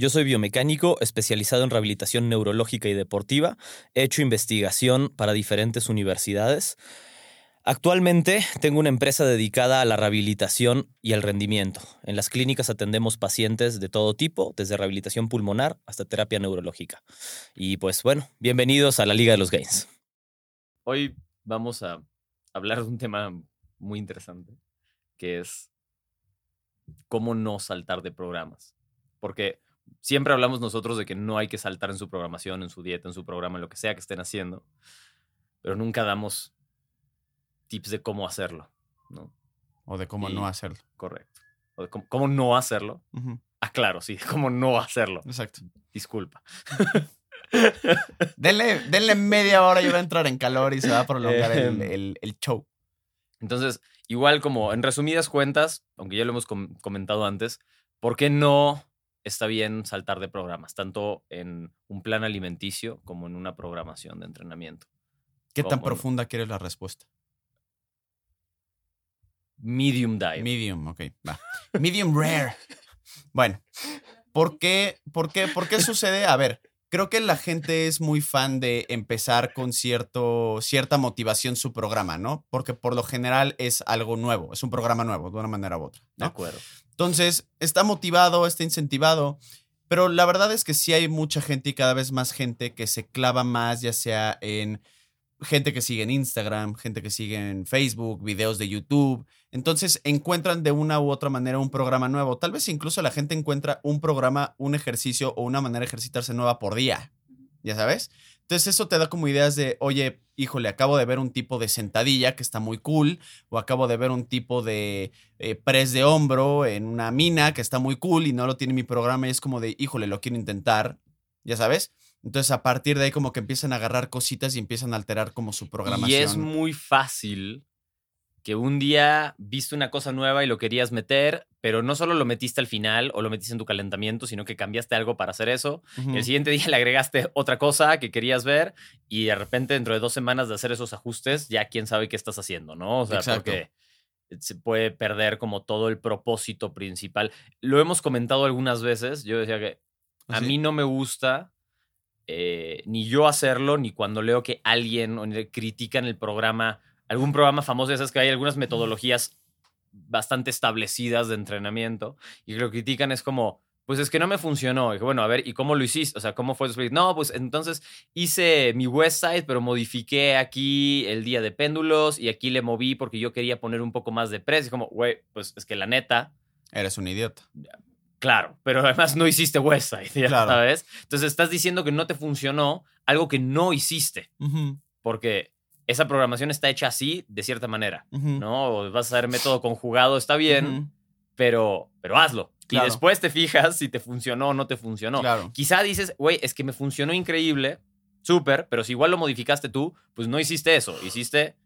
Yo soy biomecánico especializado en rehabilitación neurológica y deportiva. He hecho investigación para diferentes universidades. Actualmente tengo una empresa dedicada a la rehabilitación y al rendimiento. En las clínicas atendemos pacientes de todo tipo, desde rehabilitación pulmonar hasta terapia neurológica. Y pues bueno, bienvenidos a la Liga de los Gains. Hoy vamos a hablar de un tema muy interesante, que es cómo no saltar de programas. Porque siempre hablamos nosotros de que no hay que saltar en su programación, en su dieta, en su programa, en lo que sea que estén haciendo, pero nunca damos tips de cómo hacerlo, ¿no? O de cómo Y- no hacerlo. Correcto. O de cómo, cómo no hacerlo. Ujú, Ah, claro, sí, cómo no hacerlo. Exacto. Disculpa. Denle, denle media hora y va a entrar en calor y se va a prolongar el, Em. el- el show. Entonces, igual como en resumidas cuentas, aunque ya lo hemos com- comentado antes, ¿por qué no está bien saltar de programas, tanto en un plan alimenticio como en una programación de entrenamiento? ¿Qué tan profunda quieres la respuesta? Medium diet. Medium, ok, va. Medium rare. Bueno, ¿por qué, por, qué, ¿por qué sucede? A ver, creo que la gente es muy fan de empezar con cierto, cierta motivación su programa, ¿no? Porque por lo general es algo nuevo, es un programa nuevo, de una manera u otra. de acuerdo. Entonces, está motivado, está incentivado, pero la verdad es que sí hay mucha gente y cada vez más gente que se clava más, ya sea en gente que sigue en Instagram, gente que sigue en Facebook, videos de YouTube. Entonces, encuentran de una u otra manera un programa nuevo. Tal vez incluso la gente encuentra un programa, un ejercicio o una manera de ejercitarse nueva por día. ¿Ya sabes? Entonces, eso te da como ideas de, oye, híjole, acabo de ver un tipo de sentadilla que está muy cool, o acabo de ver un tipo de eh, press de hombro en una mina que está muy cool y no lo tiene mi programa y es como de, híjole, lo quiero intentar, ya sabes. Entonces a partir de ahí como que empiezan a agarrar cositas y empiezan a alterar como su programación. Y es muy fácil que un día viste una cosa nueva y lo querías meter, pero no solo lo metiste al final o lo metiste en tu calentamiento, sino que cambiaste algo para hacer eso. El siguiente día le agregaste otra cosa que querías ver y de repente dentro de dos semanas de hacer esos ajustes, ya quién sabe qué estás haciendo, ¿no? O sea, Exacto. porque se puede perder como todo el propósito principal. Lo hemos comentado algunas veces, yo decía que a ¿Ah, sí? mí no me gusta eh, ni yo hacerlo, ni cuando leo que alguien o critican el programa, algún programa famoso, ya sabes que hay algunas metodologías bastante establecidas de entrenamiento y lo critican es como, pues es que no me funcionó. Y dije, bueno, a ver, ¿y cómo lo hiciste? O sea, ¿cómo fue? tu? No, pues entonces hice mi website, pero modifiqué aquí el día de péndulos y aquí le moví porque yo quería poner un poco más de precio. Y como, güey, pues es que la neta, Eres un idiota. Claro, pero además no hiciste website, ya Claro. sabes. Entonces estás diciendo que no te funcionó algo que no hiciste, porque esa programación está hecha así, de cierta manera, ¿no? O vas a hacer método conjugado, está bien, pero, pero hazlo. Claro. Y después te fijas si te funcionó o no te funcionó. Claro. Quizá dices, güey, es que me funcionó increíble, súper, pero si igual lo modificaste tú, pues no hiciste eso, hiciste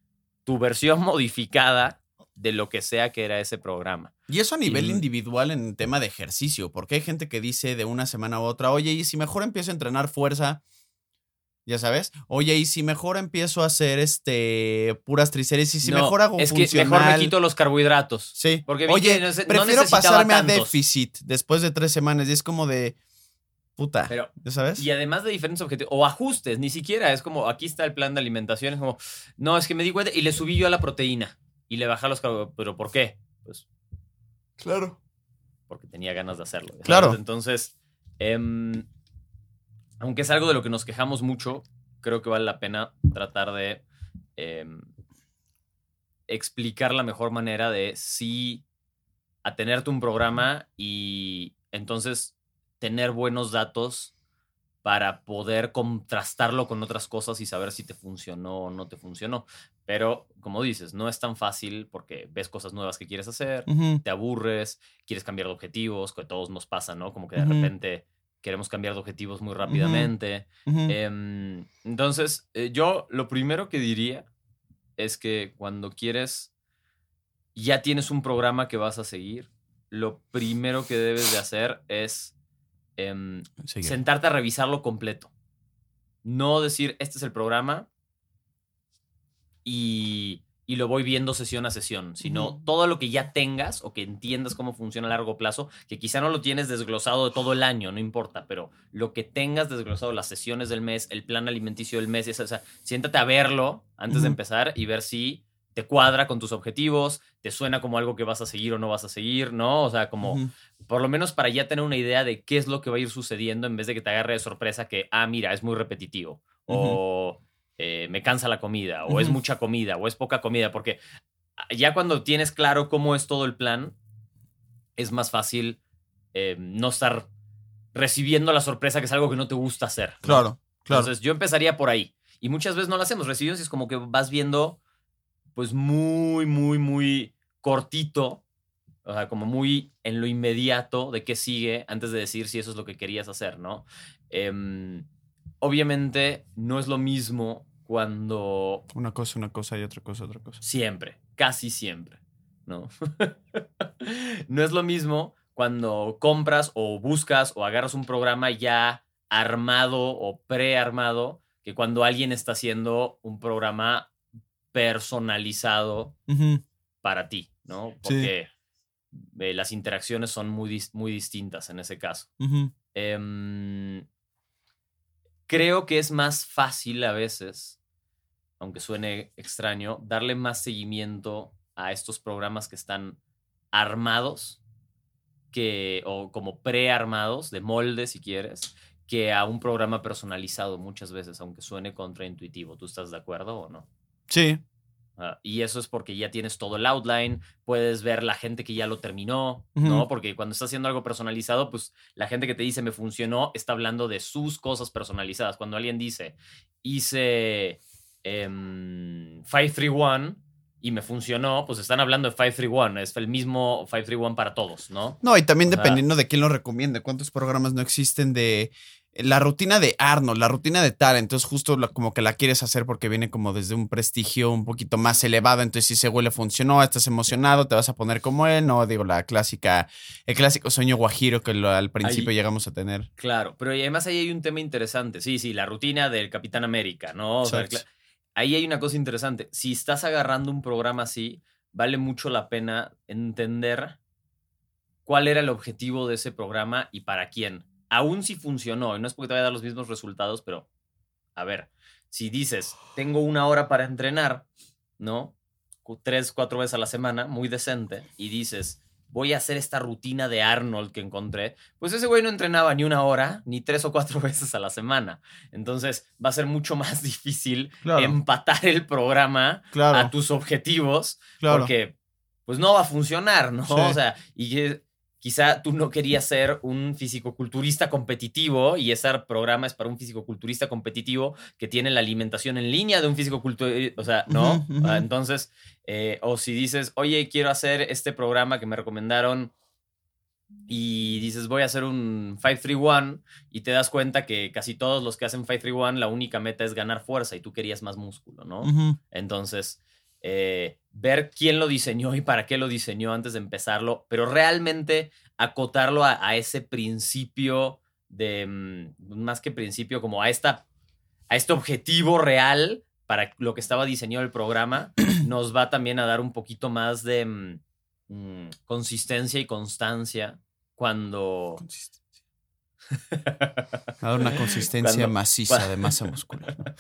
tu versión modificada de lo que sea que era ese programa. Y eso a nivel Y- individual en tema de ejercicio, porque hay gente que dice de una semana a otra, oye, y si mejor empiezo a entrenar fuerza, ya sabes, oye, y si mejor empiezo a hacer este puras tríceres, y si No, mejor hago es que funcional. mejor me quito los carbohidratos. Sí. Porque Oye, no no prefiero necesitaba pasarme a tantos. déficit después de tres semanas. Y es como de puta. Pero- ¿Ya sabes? Y además de diferentes objetivos, o ajustes, ni siquiera es como, aquí está el plan de alimentación, es como, no, es que me di cuenta y le subí yo a la proteína y le bajé a los carbohidratos. ¿Pero por qué? Pues Claro. porque tenía ganas de hacerlo. ¿sabes? Claro. Entonces, em, aunque es algo de lo que nos quejamos mucho, creo que vale la pena tratar de em, explicar la mejor manera de sí atenerte un programa y entonces tener buenos datos para poder contrastarlo con otras cosas y saber si te funcionó o no te funcionó. Pero, como dices, no es tan fácil porque ves cosas nuevas que quieres hacer, te aburres, quieres cambiar de objetivos, que a todos nos pasa, ¿no? Como que de repente queremos cambiar de objetivos muy rápidamente. Em, entonces, eh, yo lo primero que diría es que cuando quieres, ya tienes un programa que vas a seguir, lo primero que debes de hacer es em, sentarte a revisarlo completo. No decir, este es el programa y, y lo voy viendo sesión a sesión, sino Ujú. todo lo que ya tengas o que entiendas cómo funciona a largo plazo, que quizá no lo tienes desglosado de todo el año, no importa, pero lo que tengas desglosado, las sesiones del mes, el plan alimenticio del mes, esa- o sea, siéntate a verlo antes de empezar y ver si te cuadra con tus objetivos, te suena como algo que vas a seguir o no vas a seguir, ¿no? O sea, como por lo menos para ya tener una idea de qué es lo que va a ir sucediendo en vez de que te agarre de sorpresa que, ah, mira, es muy repetitivo, o eh, me cansa la comida, o es mucha comida, o es poca comida, porque ah, ya cuando tienes claro cómo es todo el plan, es más fácil eh, no estar recibiendo la sorpresa que es algo que no te gusta hacer. ¿no? Claro, claro. Entonces yo empezaría por ahí. Y muchas veces no lo hacemos. Y es como que vas viendo, pues muy, muy, muy cortito, o sea, como muy en lo inmediato de qué sigue antes de decir si eso es lo que querías hacer, ¿no? Em, obviamente no es lo mismo cuando Una cosa, una cosa y otra cosa, otra cosa. siempre, casi siempre, ¿no? no es lo mismo cuando compras o buscas o agarras un programa ya armado o prearmado que cuando alguien está haciendo un programa personalizado para ti, ¿no? Sí. Porque eh, las interacciones son muy, muy distintas en ese caso. Creo que es más fácil a veces, aunque suene extraño, darle más seguimiento a estos programas que están armados que, o como prearmados, de molde si quieres, que a un programa personalizado muchas veces, aunque suene contraintuitivo. ¿Tú estás de acuerdo o no? Sí. Ah, y eso es porque ya tienes todo el outline, puedes ver la gente que ya lo terminó, ¿no? Porque cuando estás haciendo algo personalizado, pues la gente que te dice me funcionó está hablando de sus cosas personalizadas. Cuando alguien dice hice em, 531 y me funcionó, pues están hablando de 531, es el mismo 531 para todos, ¿no? No, y también O sea- dependiendo de quién lo recomiende, cuántos programas no existen de la rutina de Arnold, la rutina de tal, entonces justo la- como que la quieres hacer porque viene como desde un prestigio un poquito más elevado, entonces si ese güey le funcionó, estás emocionado, te vas a poner como él, no digo la clásica, el clásico sueño guajiro que lo- al principio Ahí- llegamos a tener. Claro, pero además ahí hay un tema interesante. Sí, sí, la rutina del Capitán América, ¿no? O sea, ahí hay una cosa interesante. Si estás agarrando un programa así, vale mucho la pena entender cuál era el objetivo de ese programa y para quién. Aún si funcionó, y no es porque te vaya a dar los mismos resultados, pero a ver, si dices, tengo una hora para entrenar, ¿no? Tres, cuatro veces a la semana, muy decente, y dices, voy a hacer esta rutina de Arnold que encontré, pues ese güey no entrenaba ni una hora, ni tres o cuatro veces a la semana. Entonces va a ser mucho más difícil Claro. empatar el programa Claro, a tus objetivos, claro. porque pues no va a funcionar, ¿no? Sí. O sea, y que quizá tú no querías ser un fisicoculturista competitivo y ese programa es para un fisicoculturista competitivo que tiene la alimentación en línea de un fisicoculturista, o sea, ¿no? Ah, Entonces, eh, o si dices, oye, quiero hacer este programa que me recomendaron y dices, voy a hacer un 531 y te das cuenta que casi todos los que hacen 531 la única meta es ganar fuerza y tú querías más músculo, ¿no? Entonces, eh, ver quién lo diseñó y para qué lo diseñó antes de empezarlo, pero realmente acotarlo a, a ese principio de, mm, más que principio, como a, esta, a este objetivo real para lo que estaba diseñado el programa, nos va también a dar un poquito más de mm, mm, consistencia y constancia cuando... A dar una consistencia Cuando- maciza de masa muscular.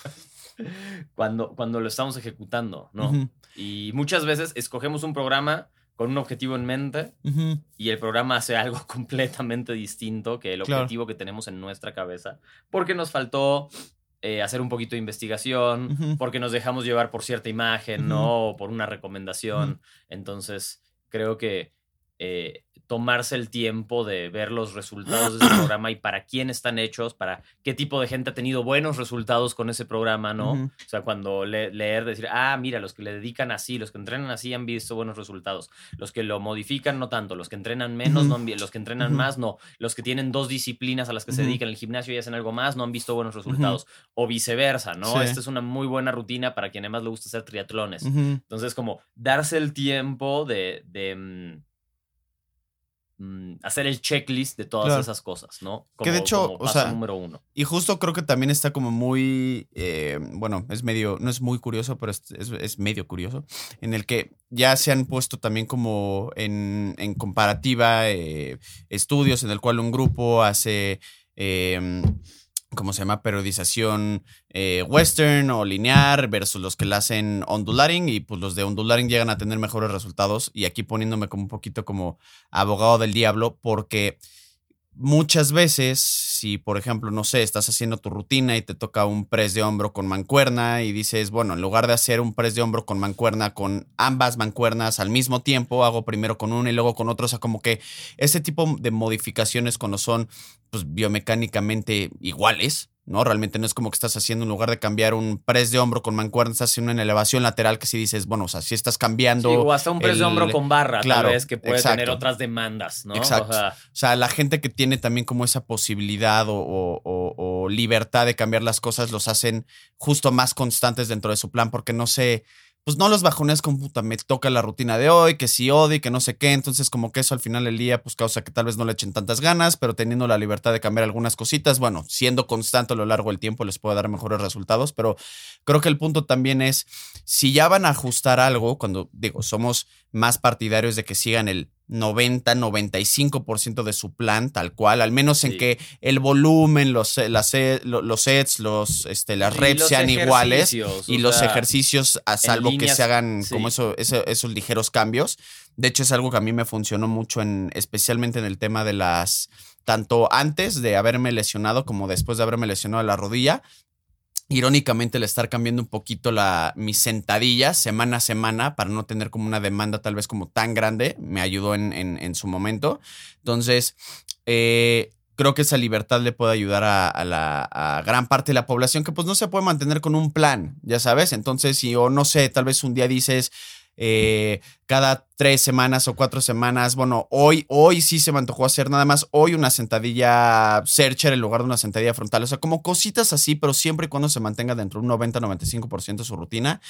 Cuando, cuando lo estamos ejecutando, ¿no? Y muchas veces escogemos un programa con un objetivo en mente y el programa hace algo completamente distinto que el Claro. objetivo que tenemos en nuestra cabeza, porque nos faltó eh, hacer un poquito de investigación, porque nos dejamos llevar por cierta imagen. ¿no? O por una recomendación. Entonces, creo que eh, tomarse el tiempo de ver los resultados de ese programa y para quién están hechos, para qué tipo de gente ha tenido buenos resultados con ese programa, ¿no? O sea, cuando le- leer, decir, ah, mira, los que le dedican así, los que entrenan así han visto buenos resultados, los que lo modifican no tanto, los que entrenan menos, no han los que entrenan más, no, los que tienen dos disciplinas a las que se dedican, el gimnasio y hacen algo más, no han visto buenos resultados, o viceversa, ¿no? Sí. Esta es una muy buena rutina para quien además le gusta hacer triatlones. Entonces, como darse el tiempo de, de, mm, hacer el checklist de todas Claro. esas cosas, ¿no? Que de Como- hecho, como o sea, número uno. Y justo creo que también está como muy, eh, bueno, es medio, no es muy curioso, pero es, es- es medio curioso, en el que ya se han puesto también como en, en comparativa eh, estudios en el cual un grupo hace, eh, ¿cómo se llama? Periodización eh, western o lineal versus los que la hacen ondularing y pues los de ondularing llegan a tener mejores resultados y aquí poniéndome como un poquito como abogado del diablo porque muchas veces, si por ejemplo, no sé, estás haciendo tu rutina y te toca un press de hombro con mancuerna y dices, bueno, en lugar de hacer un press de hombro con mancuerna con ambas mancuernas al mismo tiempo, hago primero con una y luego con otra, o sea, como que ese tipo de modificaciones cuando son pues biomecánicamente iguales, ¿no? Realmente no es como que estás haciendo, en lugar de cambiar un press de hombro con mancuerna, estás haciendo una elevación lateral que si dices, bueno, o sea, si estás cambiando... Sí, o hasta un press de hombro con barra, claro, tal vez, que puede tener otras demandas, ¿no? Exacto. O sea, O sea, la gente que tiene también como esa posibilidad o, o- o- o libertad de cambiar las cosas los hacen justo más constantes dentro de su plan porque no se, pues no los bajones con puta, me toca la rutina de hoy, que si odio, que no sé qué, entonces como que eso al final del día pues causa que tal vez no le echen tantas ganas, pero teniendo la libertad de cambiar algunas cositas, bueno, siendo constante a lo largo del tiempo les puede dar mejores resultados, pero creo que el punto también es, si ya van a ajustar algo, cuando digo, somos más partidarios de que sigan el 90, 95% de su plan tal cual, al menos en que el volumen, los, las, lo- los sets, los, este, las reps los sean iguales y los sea, ejercicios, a salvo que se hagan sí. como eso, eso- esos ligeros cambios. De hecho, es algo que a mí me funcionó mucho, en, especialmente en el tema de las, tanto antes de haberme lesionado como después de haberme lesionado la rodilla. Irónicamente, el estar cambiando un poquito la, mis sentadillas semana a semana para no tener como una demanda tal vez como tan grande, me ayudó en, en- en su momento. Entonces, eh, creo que esa libertad le puede ayudar a, a la a gran parte de la población que pues no se puede mantener con un plan, ya sabes. Entonces, si o no sé, tal vez un día dices, eh, cada tres semanas o cuatro semanas, bueno, hoy, hoy sí se me antojó hacer nada más, hoy una sentadilla searcher en lugar de una sentadilla frontal, o sea, como cositas así, pero siempre y cuando se mantenga dentro de un 90-95% de su rutina,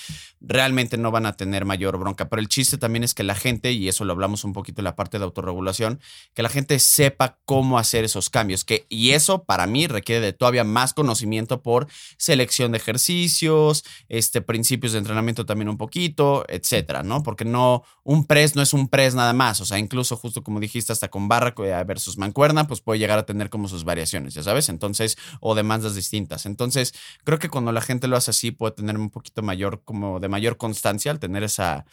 realmente no van a tener mayor bronca. Pero el chiste también es que la gente, y eso lo hablamos un poquito en la parte de autorregulación, que la gente sepa cómo hacer esos cambios, que, y eso para mí requiere de todavía más conocimiento por selección de ejercicios, este, principios de entrenamiento también un poquito, etcétera, ¿no? Porque no, un press no es un press nada más, o sea, incluso justo como dijiste, hasta con barra eh, versus mancuerna, pues puede llegar a tener como sus variaciones, ya sabes, entonces, o demandas distintas. Entonces, creo que cuando la gente lo hace así, puede tener un poquito mayor, como de mayor constancia al tener esa,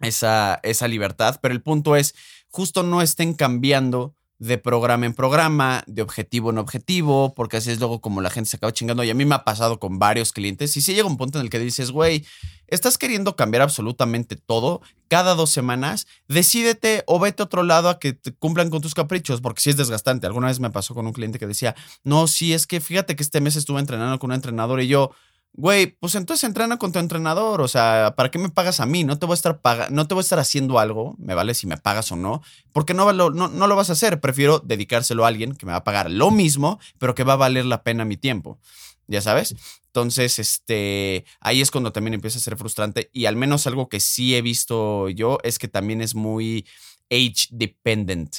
esa, esa libertad, pero el punto es, justo no estén cambiando de programa en programa, de objetivo en objetivo, porque así es luego como la gente se acaba chingando. Y a mí me ha pasado con varios clientes. Y si llega un punto en el que dices, güey, estás queriendo cambiar absolutamente todo cada dos semanas, decídete o vete a otro lado a que te cumplan con tus caprichos, porque si es desgastante. Alguna vez me pasó con un cliente que decía, no, sí, es que fíjate que este mes estuve entrenando con un entrenador y yo, Güey, pues entonces entrena con tu entrenador. O sea, ¿para qué me pagas a mí? No te voy a estar paga no te voy a estar haciendo algo, me vale si me pagas o no, porque no, no, no lo vas a hacer. Prefiero dedicárselo a alguien que me va a pagar lo mismo, pero que va a valer la pena mi tiempo. Ya sabes. Entonces, este, ahí es cuando también empieza a ser frustrante. Y al menos algo que sí he visto yo es que también es muy age dependent.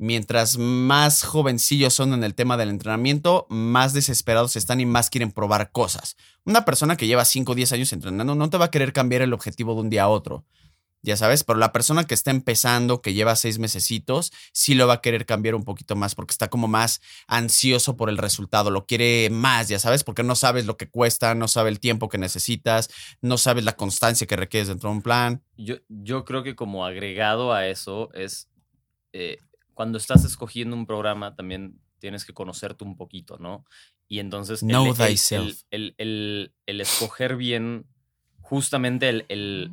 Mientras más jovencillos son en el tema del entrenamiento, más desesperados están y más quieren probar cosas. Una persona que lleva 5 o 10 años entrenando no te va a querer cambiar el objetivo de un día a otro. Ya sabes, pero la persona que está empezando, que lleva seis mesecitos, sí lo va a querer cambiar un poquito más porque está como más ansioso por el resultado, lo quiere más, ya sabes, porque no sabes lo que cuesta, no sabe el tiempo que necesitas, no sabes la constancia que requieres dentro de un plan. Yo, yo creo que como agregado a eso es eh, cuando estás escogiendo un programa también tienes que conocerte un poquito, ¿no? Y entonces el- Know el, el- thyself. el- el- el escoger bien justamente el, el-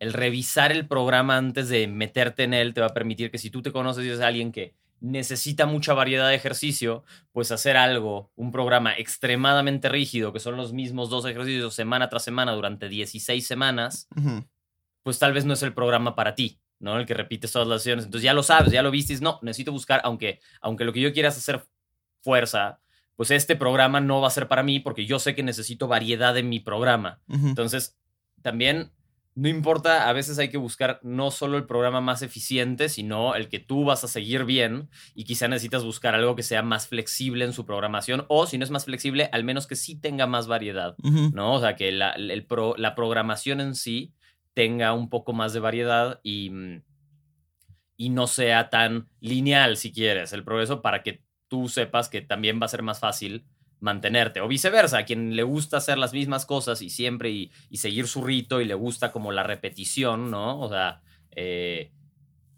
el revisar el programa antes de meterte en él te va a permitir que si tú te conoces y eres alguien que necesita mucha variedad de ejercicio, pues hacer algo, un programa extremadamente rígido, que son los mismos dos ejercicios semana tras semana durante 16 semanas, pues tal vez no es el programa para ti, ¿no? El que repites todas las sesiones. Entonces ya lo sabes, ya lo viste, no, necesito buscar, aunque, aunque lo que yo quiera es hacer fuerza, pues este programa no va a ser para mí porque yo sé que necesito variedad en mi programa. Entonces, también no importa, a veces hay que buscar no solo el programa más eficiente, sino el que tú vas a seguir bien y quizá necesitas buscar algo que sea más flexible en su programación o si no es más flexible, al menos que sí tenga más variedad, ¿no? O sea, que la, la, programación en sí tenga un poco más de variedad y, y no sea tan lineal, si quieres, el progreso para que tú sepas que también va a ser más fácil mantenerte. O viceversa, a quien le gusta hacer las mismas cosas y siempre y, seguir su rito y le gusta como la repetición, ¿no? O sea, eh,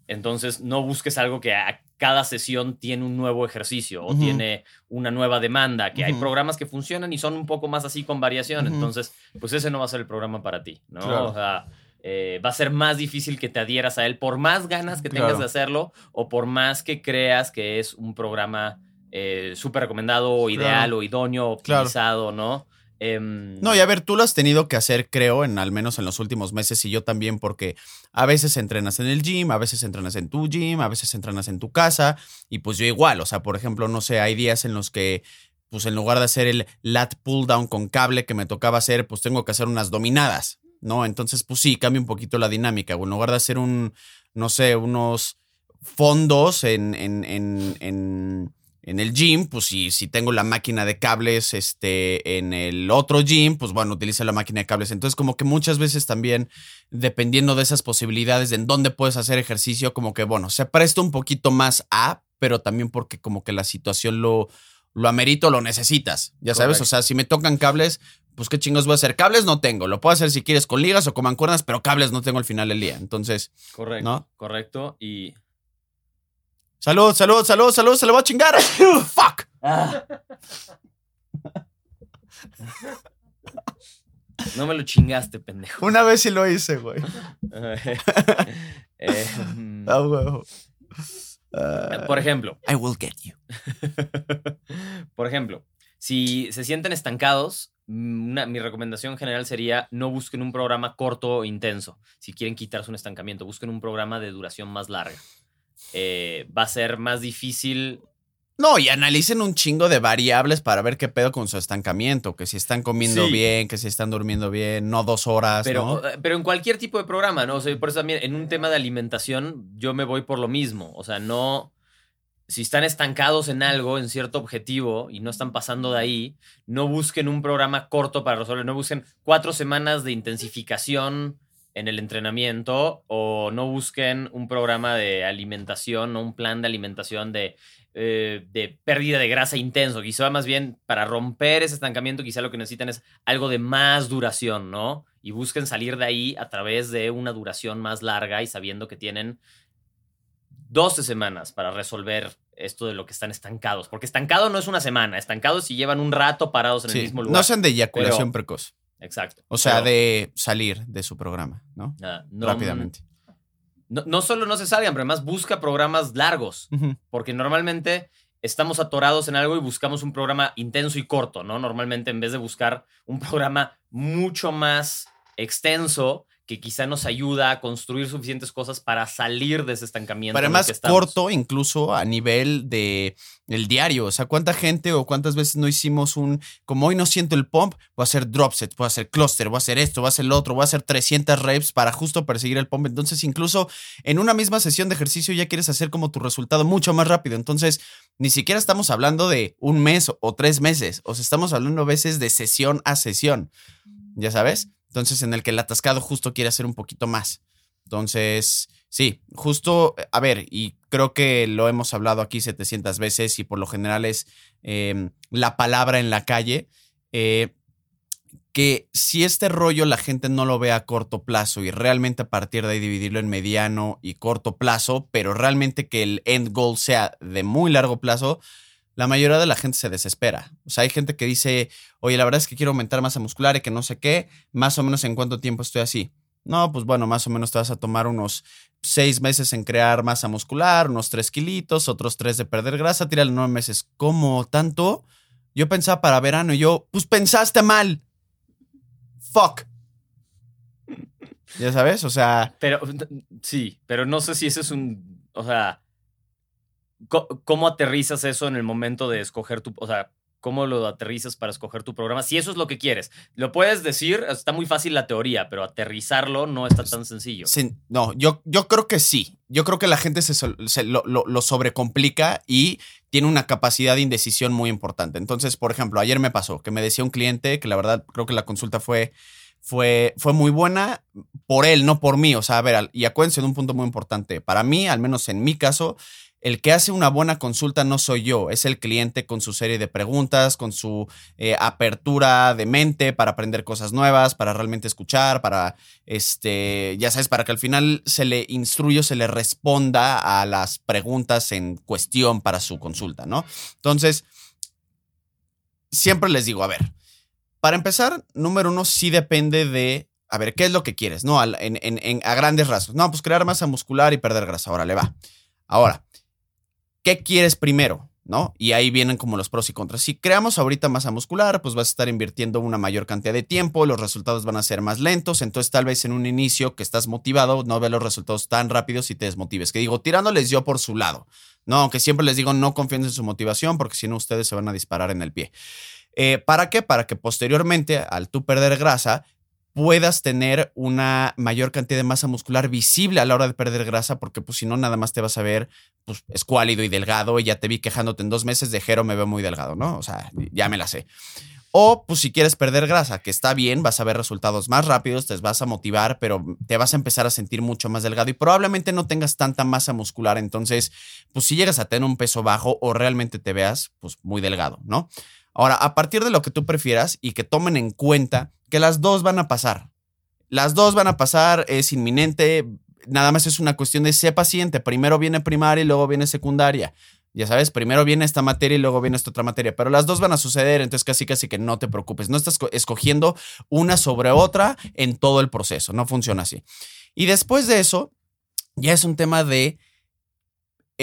entonces no busques algo que a cada sesión tiene un nuevo ejercicio o tiene una nueva demanda, que hay programas que funcionan y son un poco más así con variación. Entonces, pues ese no va a ser el programa para ti, ¿no? O sea, eh, va a ser más difícil que te adhieras a él por más ganas que tengas de hacerlo o por más que creas que es un programa eh, súper recomendado, o ideal, o idóneo, optimizado, ¿no? Em, no, y a ver, tú lo has tenido que hacer, creo, en al menos en los últimos meses, y yo también, porque a veces entrenas en el gym, a veces entrenas en tu gym, a veces entrenas en tu casa, y pues yo igual, o sea, por ejemplo, no sé, hay días en los que, pues en lugar de hacer el lat pull down con cable que me tocaba hacer, pues tengo que hacer unas dominadas, ¿no? Entonces, pues sí, cambia un poquito la dinámica, o en lugar de hacer un, no sé, unos fondos en, en, en, en en el gym, pues si, si tengo la máquina de cables este, en el otro gym, pues bueno, utiliza la máquina de cables. Entonces, como que muchas veces también, dependiendo de esas posibilidades de en dónde puedes hacer ejercicio, como que bueno, se presta un poquito más a, pero también porque como que la situación lo, lo amerito, lo necesitas. Ya sabes, o sea, si me tocan cables, pues qué chingos voy a hacer. Cables no tengo, lo puedo hacer si quieres con ligas o con mancuernas, pero cables no tengo al final del día. Entonces, correcto. ¿no? Correcto. Y Salud, salud, salud, salud, se lo va a chingar. Fuck. No me lo chingaste, pendejo. Una vez sí lo hice, güey. Eh, ah, huevo. Por ejemplo. I will get you. Por ejemplo, si se sienten estancados, mi recomendación general sería no busquen un programa corto o intenso. Si quieren quitarse un estancamiento, busquen un programa de duración más larga. Eh, va a ser más difícil. No, y analicen un chingo de variables para ver qué pedo con su estancamiento, que si están comiendo bien, que si están durmiendo bien, no dos horas. Pero, eh, pero en cualquier tipo de programa, ¿no? O sea, por eso también en un tema de alimentación yo me voy por lo mismo. O sea, no si están estancados en algo, en cierto objetivo, y no están pasando de ahí, no busquen un programa corto para resolver, no busquen cuatro semanas de intensificación en el entrenamiento o no busquen un programa de alimentación o un plan de alimentación de, eh, de pérdida de grasa intenso. Quizá más bien para romper ese estancamiento, quizá lo que necesitan es algo de más duración, ¿no? Y busquen salir de ahí a través de una duración más larga y sabiendo que tienen 12 semanas para resolver esto de lo que están estancados. Porque estancado no es una semana, estancado es si llevan un rato parados en el mismo lugar. No sean de eyaculación precoz. Exacto. O sea, de salir de su programa, ¿no? Rápidamente. No, solo no se salgan, pero además busca programas largos, porque normalmente estamos atorados en algo y buscamos un programa intenso y corto, ¿no? Normalmente en vez de buscar un programa mucho más extenso, que quizá nos ayuda a construir suficientes cosas para salir de ese estancamiento. Para más corto, incluso a nivel de el diario. O sea, cuánta gente o cuántas veces no hicimos un, como hoy no siento el pump, voy a hacer drop set, voy a hacer cluster, voy a hacer esto, voy a hacer lo otro, voy a hacer 300 reps para justo perseguir el pump. Entonces, incluso en una misma sesión de ejercicio ya quieres hacer como tu resultado mucho más rápido. Entonces, ni siquiera estamos hablando de un mes o tres meses. O sea, estamos hablando a veces de sesión a sesión. ¿Ya sabes? Entonces, en el que el atascado justo quiere hacer un poquito más. Entonces, sí, justo, a ver, y creo que lo hemos hablado aquí 700 veces y por lo general es em, la palabra en la calle, eh, que si este rollo la gente no lo ve a corto plazo y realmente a partir de ahí dividirlo en mediano y corto plazo, pero realmente que el end goal sea de muy largo plazo, la mayoría de la gente se desespera. O sea, hay gente que dice, oye, la verdad es que quiero aumentar masa muscular y que no sé qué, más o menos en cuánto tiempo estoy así. No, pues bueno, más o menos te vas a tomar unos seis meses en crear masa muscular, unos tres kilitos, otros tres de perder grasa, tírale nueve meses. ¿Cómo tanto? Yo pensaba para verano y yo, pues pensaste mal. Fuck. Ya sabes, o sea. Pero sí, pero no sé si ese es un. O sea. ¿Cómo aterrizas eso en el momento de escoger tu. O sea, cómo lo aterrizas para escoger tu programa, si eso es lo que quieres. Lo puedes decir, está muy fácil la teoría, pero aterrizarlo no está tan sencillo. Sí, no, yo, yo creo que sí. Yo creo que la gente se, lo, lo, sobrecomplica y tiene una capacidad de indecisión muy importante. Entonces, por ejemplo, ayer me pasó que me decía un cliente que la verdad creo que la consulta fue, fue, fue muy buena por él, no por mí. O sea, a ver, y acuérdense de un punto muy importante. Para mí, al menos en mi caso, el que hace una buena consulta no soy yo, es el cliente con su serie de preguntas, con su eh, apertura de mente para aprender cosas nuevas, para realmente escuchar, para, este, ya sabes, para que al final se le instruya, se le responda a las preguntas en cuestión para su consulta, ¿no? Entonces, siempre les digo, a ver, para empezar, número uno, sí depende de a ver, ¿qué es lo que quieres? No, en, a grandes rasgos. No, pues crear masa muscular y perder grasa. Ahora le va. Ahora, ¿qué quieres primero? ¿No? Y ahí vienen como los pros y contras. Si creamos ahorita masa muscular, pues vas a estar invirtiendo una mayor cantidad de tiempo, los resultados van a ser más lentos, entonces tal vez en un inicio que estás motivado no ve los resultados tan rápidos y te desmotives. Que digo, tirándoles yo por su lado, ¿no? Aunque siempre les digo, no confíen en su motivación porque si no ustedes se van a disparar en el pie. Eh, ¿Para qué? Para que posteriormente, al tú perder grasa, puedas tener una mayor cantidad de masa muscular visible a la hora de perder grasa, porque pues si no, nada más te vas a ver pues, escuálido y delgado y ya te vi quejándote en dos meses de Jero, me veo muy delgado, ¿no? O sea, ya me la sé. O pues si quieres perder grasa, que está bien, vas a ver resultados más rápidos, te vas a motivar, pero te vas a empezar a sentir mucho más delgado y probablemente no tengas tanta masa muscular. Entonces, pues si llegas a tener un peso bajo o realmente te veas pues muy delgado, ¿no? Ahora, a partir de lo que tú prefieras y que tomen en cuenta que las dos van a pasar. Las dos van a pasar, es inminente, nada más es una cuestión de ser paciente. Primero viene primaria y luego viene secundaria. Ya sabes, primero viene esta materia y luego viene esta otra materia, pero las dos van a suceder, entonces casi casi que no te preocupes. No estás escogiendo una sobre otra en todo el proceso, no funciona así. Y después de eso, ya es un tema de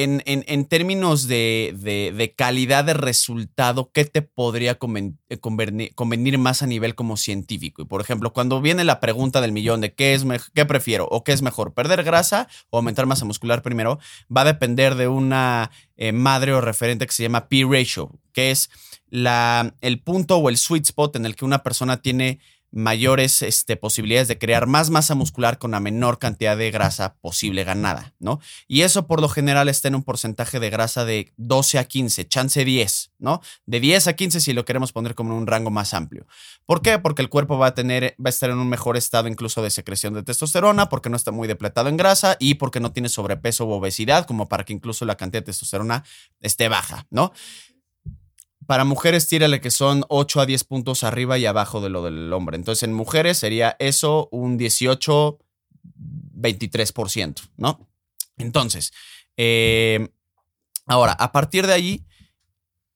en, términos de, calidad de resultado, ¿qué te podría eh, convenir, más a nivel como científico? Y por ejemplo, cuando viene la pregunta del millón de qué es qué prefiero o qué es mejor, perder grasa o aumentar masa muscular primero, va a depender de una eh, madre o referente que se llama P-ratio, que es la, el punto o el sweet spot en el que una persona tiene mayores este, posibilidades de crear más masa muscular con la menor cantidad de grasa posible ganada, ¿no? Y eso por lo general está en un porcentaje de grasa de 12 a 15, chance 10, ¿no? De 10 a 15 si lo queremos poner como un rango más amplio. ¿Por qué? Porque el cuerpo va a tener, va a estar en un mejor estado incluso de secreción de testosterona, porque no está muy depletado en grasa y porque no tiene sobrepeso u obesidad, como para que incluso la cantidad de testosterona esté baja, ¿no? Para mujeres, tírale que son 8 a 10 puntos arriba y abajo de lo del hombre. Entonces, en mujeres sería eso un 18, 23%, ¿no? Entonces, eh, ahora, a partir de ahí,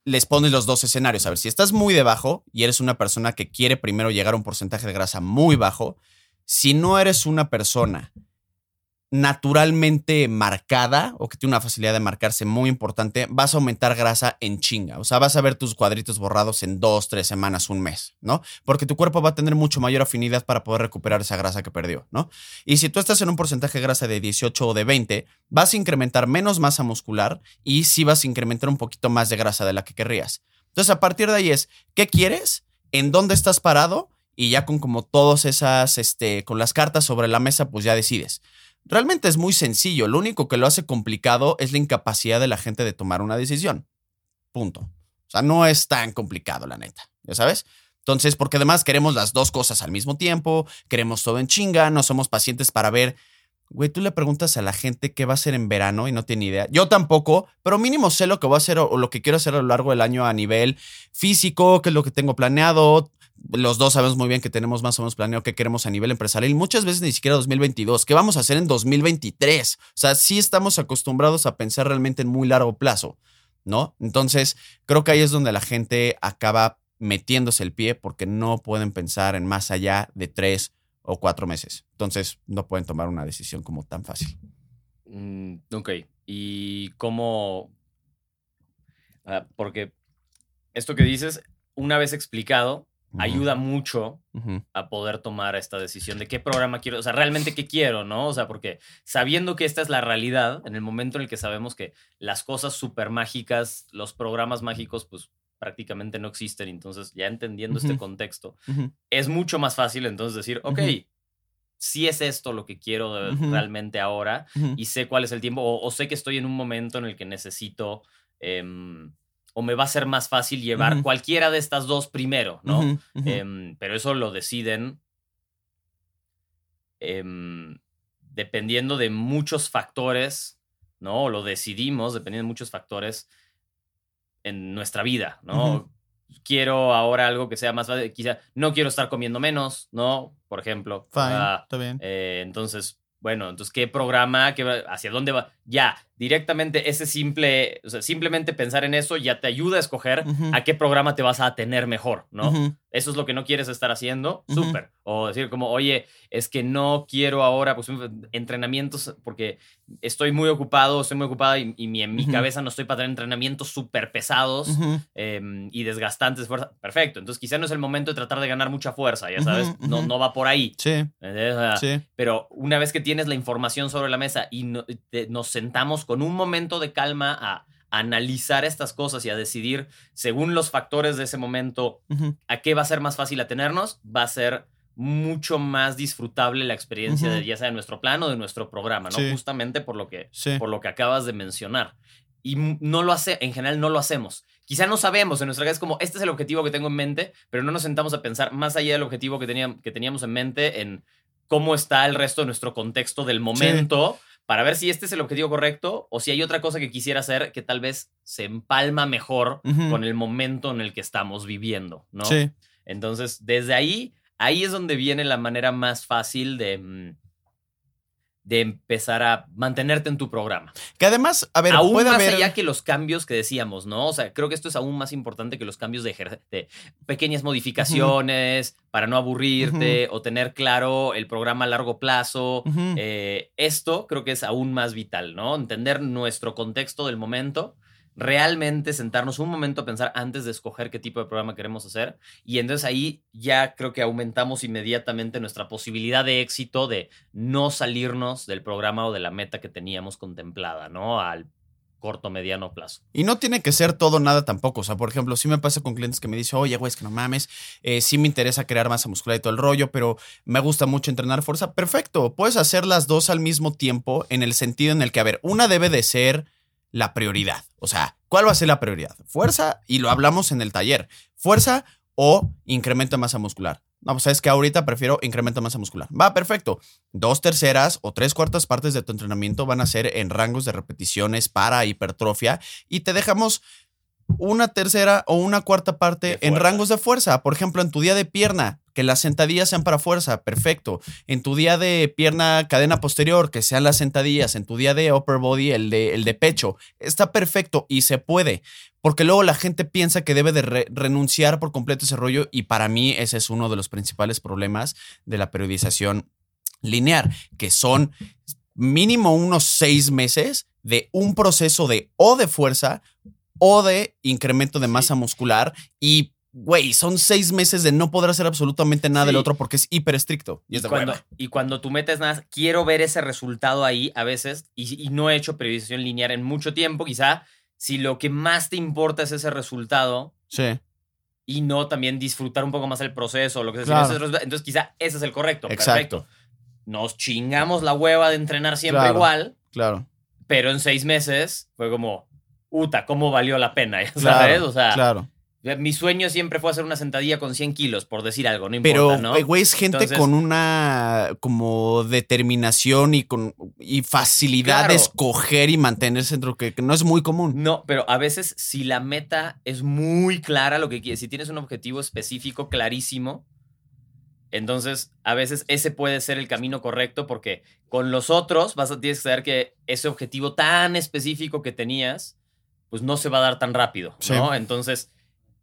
les pones los dos escenarios. A ver, si estás muy debajo y eres una persona que quiere primero llegar a un porcentaje de grasa muy bajo, si no eres una persona naturalmente marcada o que tiene una facilidad de marcarse muy importante, vas a aumentar grasa en chinga. O sea, vas a ver tus cuadritos borrados en dos, tres semanas, un mes, ¿no? Porque tu cuerpo va a tener mucho mayor afinidad para poder recuperar esa grasa que perdió, ¿no? Y si tú estás en un porcentaje de grasa de 18 o de 20, vas a incrementar menos masa muscular y sí vas a incrementar un poquito más de grasa de la que querrías. Entonces, a partir de ahí es, ¿qué quieres? ¿En dónde estás parado? Y ya con como todas esas, este, con las cartas sobre la mesa, pues ya decides. Realmente es muy sencillo, lo único que lo hace complicado es la incapacidad de la gente de tomar una decisión. Punto. O sea, no es tan complicado, la neta, ¿ya sabes? Entonces, porque además queremos las dos cosas al mismo tiempo, queremos todo en chinga, no somos pacientes para ver. Güey, tú le preguntas a la gente qué va a hacer en verano y no tiene idea. Yo tampoco, pero mínimo sé lo que voy a hacer o, lo que quiero hacer a lo largo del año a nivel físico, qué es lo que tengo planeado, los dos sabemos muy bien que tenemos más o menos planeado qué queremos a nivel empresarial muchas veces ni siquiera 2022. ¿Qué vamos a hacer en 2023? O sea, sí estamos acostumbrados a pensar realmente en muy largo plazo, ¿no? Entonces, creo que ahí es donde la gente acaba metiéndose el pie porque no pueden pensar en más allá de tres, o cuatro meses. Entonces, no pueden tomar una decisión como tan fácil. Mm, ok. ¿Y cómo? Ah, porque esto que dices, una vez explicado, ayuda mucho a poder tomar esta decisión de qué programa quiero, o sea, realmente qué quiero, ¿no? O sea, porque sabiendo que esta es la realidad, en el momento en el que sabemos que las cosas súper mágicas, los programas mágicos, pues prácticamente no existen, entonces ya entendiendo este contexto, es mucho más fácil entonces decir, ok, si es esto lo que quiero realmente ahora y sé cuál es el tiempo o, sé que estoy en un momento en el que necesito... Em, o me va a ser más fácil llevar cualquiera de estas dos primero, ¿no? Em, pero eso lo deciden em, dependiendo de muchos factores, ¿no? O lo decidimos dependiendo de muchos factores en nuestra vida, ¿no? Quiero ahora algo que sea más fácil, quizá no quiero estar comiendo menos, ¿no? Por ejemplo. Fine, ah, está bien. Eh, entonces, bueno, entonces, ¿qué programa? Qué, ¿Hacia dónde va? Ya, directamente ese simple, o sea, simplemente pensar en eso ya te ayuda a escoger a qué programa te vas a tener mejor, ¿no? Eso es lo que no quieres estar haciendo, súper. O decir como, oye, es que no quiero ahora pues, entrenamientos porque estoy muy ocupado, estoy muy ocupada y, en mi cabeza no estoy para tener entrenamientos súper pesados em, y desgastantes de fuerza. Perfecto, entonces quizá no es el momento de tratar de ganar mucha fuerza, ya sabes, no, no va por ahí. Sí. sí. Pero una vez que tienes la información sobre la mesa y nos sentamos con un momento de calma a analizar estas cosas y a decidir, según los factores de ese momento, a qué va a ser más fácil atenernos, va a ser mucho más disfrutable la experiencia de ya sea de nuestro plan o de nuestro programa, ¿no? Justamente por lo que por lo que acabas de mencionar. Y no lo hace, en general no lo hacemos. Quizá no sabemos, en nuestra cabeza es como, este es el objetivo que tengo en mente, pero no nos sentamos a pensar más allá del objetivo que, teníamos, que teníamos en mente en cómo está el resto de nuestro contexto del momento para ver si este es el objetivo correcto o si hay otra cosa que quisiera hacer que tal vez se empalma mejor con el momento en el que estamos viviendo, ¿no? Sí. Entonces, desde ahí, ahí es donde viene la manera más fácil de mm, de empezar a mantenerte en tu programa. Que además, a ver, aún más allá que los cambios que decíamos, ¿no? O sea, creo que esto es aún más importante que los cambios de, de pequeñas modificaciones para no aburrirte o tener claro el programa a largo plazo. Eh, esto creo que es aún más vital, ¿no? Entender nuestro contexto del momento realmente sentarnos un momento a pensar antes de escoger qué tipo de programa queremos hacer. Y entonces ahí ya creo que aumentamos inmediatamente nuestra posibilidad de éxito de no salirnos del programa o de la meta que teníamos contemplada, ¿no? Al corto, mediano plazo. Y no tiene que ser todo nada tampoco. O sea, por ejemplo, si me pasa con clientes que me dicen, oye, güey, es que no mames, eh, sí me interesa crear masa muscular y todo el rollo, pero me gusta mucho entrenar fuerza. Perfecto, puedes hacer las dos al mismo tiempo en el sentido en el que, a ver, una debe de ser la prioridad. O sea, ¿cuál va a ser la prioridad? Fuerza, y lo hablamos en el taller, fuerza o incremento de masa muscular. No, pues es que ahorita prefiero incremento de masa muscular. Va, perfecto. Dos terceras o tres cuartas partes de tu entrenamiento van a ser en rangos de repeticiones para hipertrofia y te dejamos una tercera o una cuarta parte en rangos de fuerza. Por ejemplo, en tu día de pierna, que las sentadillas sean para fuerza, perfecto. En tu día de pierna, cadena posterior, que sean las sentadillas. En tu día de upper body, el de, el de pecho. Está perfecto y se puede. Porque luego la gente piensa que debe de renunciar por completo ese rollo y para mí ese es uno de los principales problemas de la periodización lineal, que son mínimo unos seis meses de un proceso de o de fuerza o de incremento de masa muscular y güey, son seis meses de no poder hacer absolutamente nada del otro porque es hiper estricto. Y, cuando, y cuando tú metes nada, quiero ver ese resultado ahí a veces y, no he hecho periodización lineal en mucho tiempo, quizá si lo que más te importa es ese resultado. Sí. Y no también disfrutar un poco más el proceso, lo que sea. Entonces quizá ese es el correcto. Exacto. Perfecto. Nos chingamos la hueva de entrenar siempre igual. Claro. Pero en seis meses fue como, Uta, ¿cómo valió la pena? ¿Sabes? o sea, claro. Mi sueño siempre fue hacer una sentadilla con 100 kilos, por decir algo, no importa, Pero, eh, güey, es gente con una como determinación y con y facilidad de escoger y mantenerse dentro que, que no es muy común. No, pero a veces si la meta es muy clara, lo que quieres, si tienes un objetivo específico clarísimo, entonces a veces ese puede ser el camino correcto porque con los otros vas a tienes que saber que ese objetivo tan específico que tenías pues no se va a dar tan rápido, ¿no? Entonces,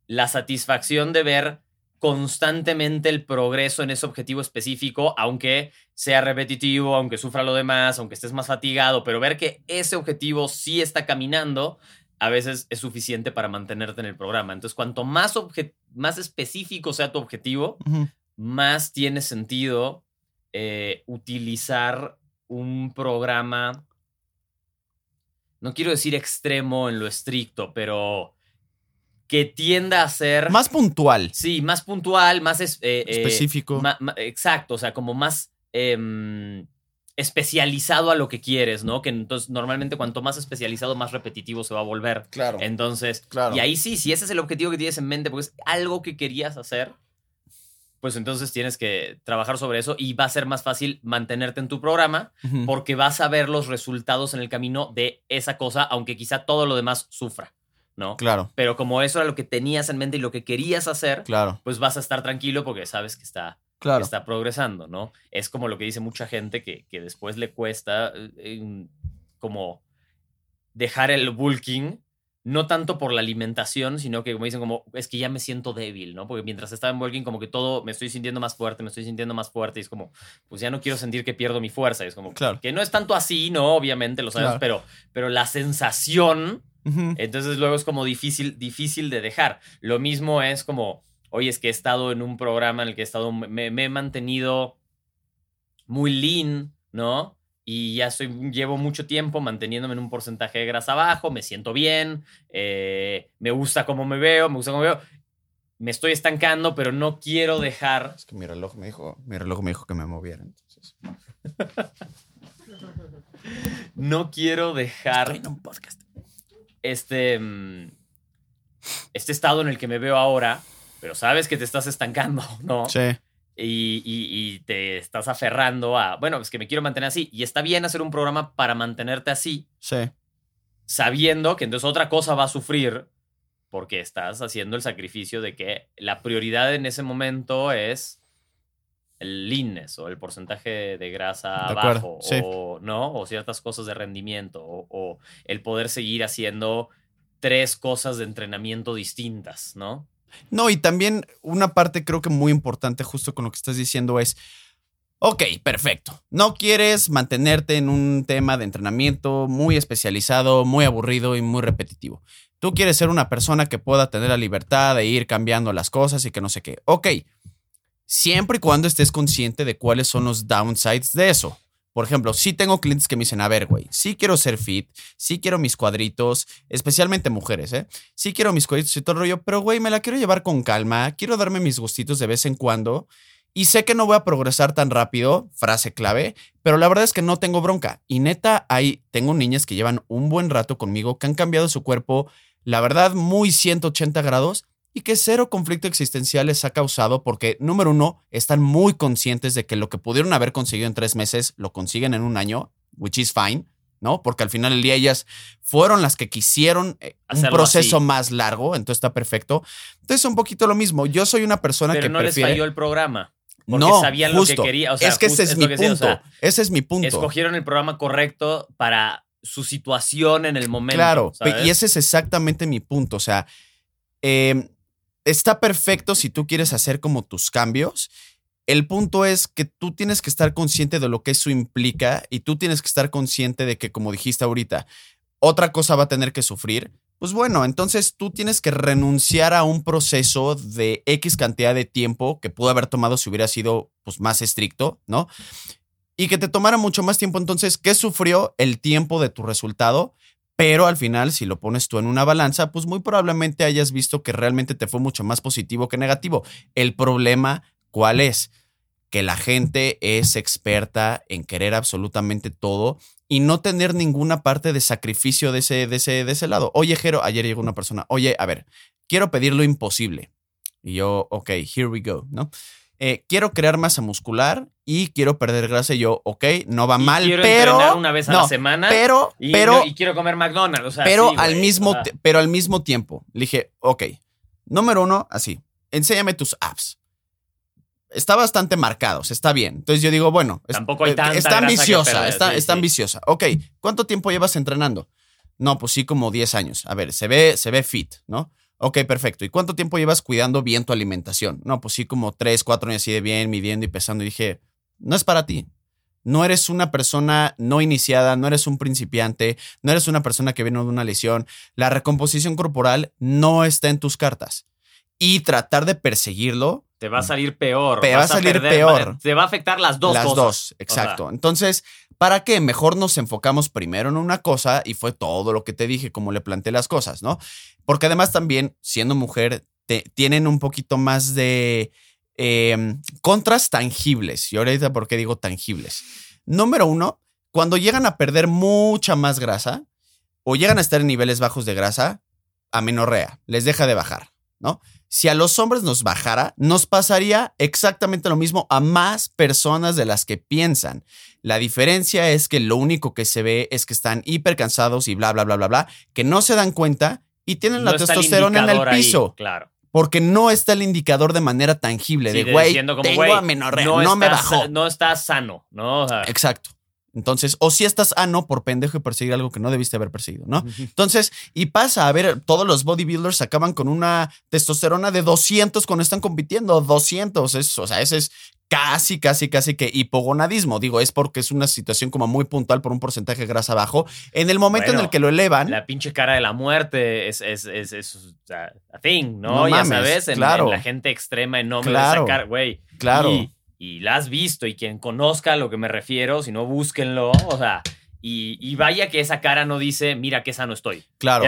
la satisfacción de ver constantemente el progreso en ese objetivo específico, aunque sea repetitivo, aunque sufra lo demás, aunque estés más fatigado, pero ver que ese objetivo sí está caminando, a veces es suficiente para mantenerte en el programa. Entonces, cuanto más, más específico sea tu objetivo, más tiene sentido eh, utilizar un programa, no quiero decir extremo en lo estricto, pero que tienda a ser... Más puntual. Sí, más puntual, más eh, eh, específico. exacto, o sea, como más em, especializado a lo que quieres, ¿no? Que entonces normalmente cuanto más especializado, más repetitivo se va a volver. Claro. Entonces, claro. y ahí sí, si ese es el objetivo que tienes en mente, porque es algo que querías hacer, pues entonces tienes que trabajar sobre eso y va a ser más fácil mantenerte en tu programa porque vas a ver los resultados en el camino de esa cosa, aunque quizá todo lo demás sufra, ¿no? Claro. Pero como eso era lo que tenías en mente y lo que querías hacer, claro. pues vas a estar tranquilo porque sabes que está, claro. está progresando, ¿no? Es como lo que dice mucha gente que, que después le cuesta eh, como dejar el bulking no tanto por la alimentación, sino que como dicen, como es que ya me siento débil, ¿no? Porque mientras estaba en walking, como que todo me estoy sintiendo más fuerte, me estoy sintiendo más fuerte, y es como, pues ya no quiero sentir que pierdo mi fuerza. Y es como, claro. que no es tanto así, ¿no? Obviamente lo sabes, pero, pero la sensación, entonces luego es como difícil, difícil de dejar. Lo mismo es como, oye, es que he estado en un programa en el que he estado, me he mantenido muy lean, ¿no? Y ya soy, llevo mucho tiempo manteniéndome en un porcentaje de grasa bajo, me siento bien, eh, me gusta cómo me veo, me gusta cómo me veo. Me estoy estancando, pero no quiero dejar. Es que mi reloj me dijo, mi reloj me dijo que me moviera, entonces. no quiero dejar. Estoy un podcast. Este. Mm, este estado en el que me veo ahora, pero sabes que te estás estancando, ¿no? Sí y, te estás aferrando a, bueno, es que me quiero mantener así. Y está bien hacer un programa para mantenerte así. Sí. Sabiendo que entonces otra cosa va a sufrir porque estás haciendo el sacrificio de que la prioridad en ese momento es el leanness o el porcentaje de grasa bajo o no o ciertas cosas de rendimiento o el poder seguir haciendo tres cosas de entrenamiento distintas, ¿no? No, y también una parte creo que muy importante justo con lo que estás diciendo es, ok, perfecto, no quieres mantenerte en un tema de entrenamiento muy especializado, muy aburrido y muy repetitivo. Tú quieres ser una persona que pueda tener la libertad de ir cambiando las cosas y que no sé qué. Ok, siempre y cuando estés consciente de cuáles son los downsides de eso. Por ejemplo, sí tengo clientes que me dicen, a ver, güey, sí quiero ser fit, sí quiero mis cuadritos, especialmente mujeres, ¿eh? Sí quiero mis cuadritos y todo el rollo, pero, güey, me la quiero llevar con calma, quiero darme mis gustitos de vez en cuando. Y sé que no voy a progresar tan rápido, frase clave, pero la verdad es que no tengo bronca. Y neta, hay, tengo niñas que llevan un buen rato conmigo, que han cambiado su cuerpo, la verdad, muy 180 grados y que cero conflicto existencial les ha causado porque, número uno, están muy conscientes de que lo que pudieron haber conseguido en tres meses lo consiguen en un año, which is fine, ¿no? Porque al final del día ellas fueron las que quisieron eh, un proceso más largo, entonces está perfecto. Entonces, un poquito lo mismo. Yo soy una persona Pero que no les falló el programa. Porque no, sabían lo que quería. es que ese es, mi punto. ese es mi punto. Escogieron el programa correcto para su situación en el momento. Claro, y ese es exactamente mi punto. O sea, eh, está perfecto si tú quieres hacer como tus cambios. El punto es que tú tienes que estar consciente de lo que eso implica y tú tienes que estar consciente de que, como dijiste ahorita, otra cosa va a tener que sufrir. Pues bueno, entonces tú tienes que renunciar a un proceso de X cantidad de tiempo que pudo haber tomado si hubiera sido pues, más estricto, ¿no? Y que te tomara mucho más tiempo. Entonces, ¿qué sufrió el tiempo de tu resultado? Pero al final, si lo pones tú en una balanza, pues muy probablemente hayas visto que realmente te fue mucho más positivo que negativo. El problema, ¿cuál es? Que la gente es experta en querer absolutamente todo y no tener ninguna parte de sacrificio de ese, de ese, de ese lado. Oye, Jero, ayer llegó una persona, oye, a ver, quiero pedir lo imposible. Y yo, ok, here we go, ¿no? Eh, quiero crear masa muscular y quiero perder grasa. Y yo, ok, no va mal, quiero pero. una vez a la semana. Pero, y, pero. y quiero comer McDonald's. pero, al mismo, pero al mismo tiempo, le dije, ok, número uno, así, enséñame tus apps. Está bastante marcados, está bien. Entonces yo digo, bueno, Tampoco hay eh, tanta está ambiciosa, está, está ambiciosa. Ok, ¿cuánto tiempo llevas entrenando? No, pues sí, como 10 años. A ver, se ve, se ve fit, ¿no? Ok, perfecto. ¿Y cuánto tiempo llevas cuidando bien tu alimentación? No, pues sí, como tres, cuatro años así de bien, midiendo y pesando. Y dije, no es para ti. No eres una persona no iniciada, no eres un principiante, no eres una persona que viene de una lesión. La recomposición corporal no está en tus cartas. Y tratar de perseguirlo. Te va a salir peor. Te va a salir perder- peor. Te va a afectar las dos las cosas. dos, exacto. Entonces, ¿para qué? Mejor nos enfocamos primero en una cosa y fue todo lo que te dije, como le planteé las cosas, ¿no? Porque además también, siendo mujer, te- tienen un poquito más de eh, contras tangibles. Y ahorita, ¿por qué digo tangibles? Número uno, cuando llegan a perder mucha más grasa o llegan a estar en niveles bajos de grasa, amenorrea, les deja de bajar, ¿no? Si a los hombres nos bajara, nos pasaría exactamente lo mismo a más personas de las que piensan. La diferencia es que lo único que se ve es que están hiper cansados y bla, bla, bla, bla, bla, que no se dan cuenta y tienen No la está el testosterona en el indicador ahí, piso. claro. Porque no está el indicador de manera tangible Sí, de, güey, tengo güey, amenorrea, no, me estás- bajó. No estás sano, ¿no? O sea, Exacto. Entonces, o si estás ano por pendejo y perseguir algo que no debiste haber perseguido, ¿no? Entonces, y pasa, a ver, todos los bodybuilders acaban con una testosterona de 200 cuando están compitiendo, 200, es, o sea, ese es casi, casi, casi que hipogonadismo. Digo, es porque es una situación como muy puntual por un porcentaje de grasa bajo. En el momento en el que lo elevan, La pinche cara de la muerte es, es, es, es, a thing, ¿no? No ya mames, sabes, en, claro. en la gente extrema enorme Claro. de esa cara, güey. claro, Y, y la has visto, y quien conozca a lo que me refiero, si no, búsquenlo, o sea, y, y vaya que esa cara no dice, mira qué sano estoy. claro,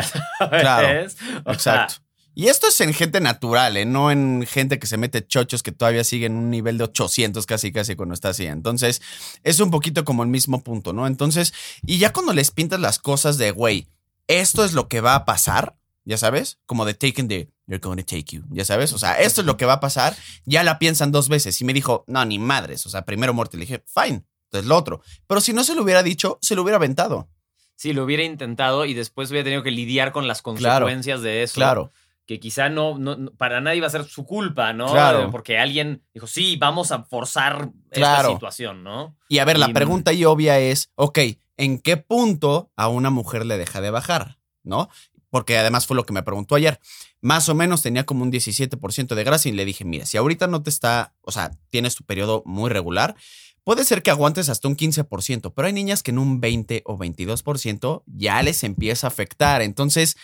claro, o sea, exacto. Y esto es en gente natural, ¿eh? no en gente que se mete chochos que todavía siguen un nivel de 800 casi, casi cuando está así. Entonces, es un poquito como el mismo punto, ¿no? Entonces, y ya cuando les pintas las cosas de, güey, esto es lo que va a pasar, ya sabes, como de taken the, they're going to take you, ya sabes, o sea, esto es lo que va a pasar, ya la piensan dos veces. Y me dijo, no, ni madres, o sea, primero muerte. Le dije, fine, entonces lo otro. Pero si no se lo hubiera dicho, se lo hubiera aventado. Sí, lo hubiera intentado y después hubiera tenido que lidiar con las Claro, consecuencias de eso. Claro, Que quizá no, no, para nadie va a ser su culpa, ¿no? Claro. Porque alguien dijo, sí, vamos a forzar Claro. esta situación, ¿no? Y a ver, la pregunta y obvia es, ok, ¿en qué punto a una mujer le deja de bajar? ¿No? Porque además fue lo que me preguntó ayer. Más o menos tenía como un 17% de grasa y le dije, mira, si ahorita no te está, o sea, tienes tu periodo muy regular, puede ser que aguantes hasta un 15%, pero hay niñas que en un 20 o 22% ya les empieza a afectar. Entonces,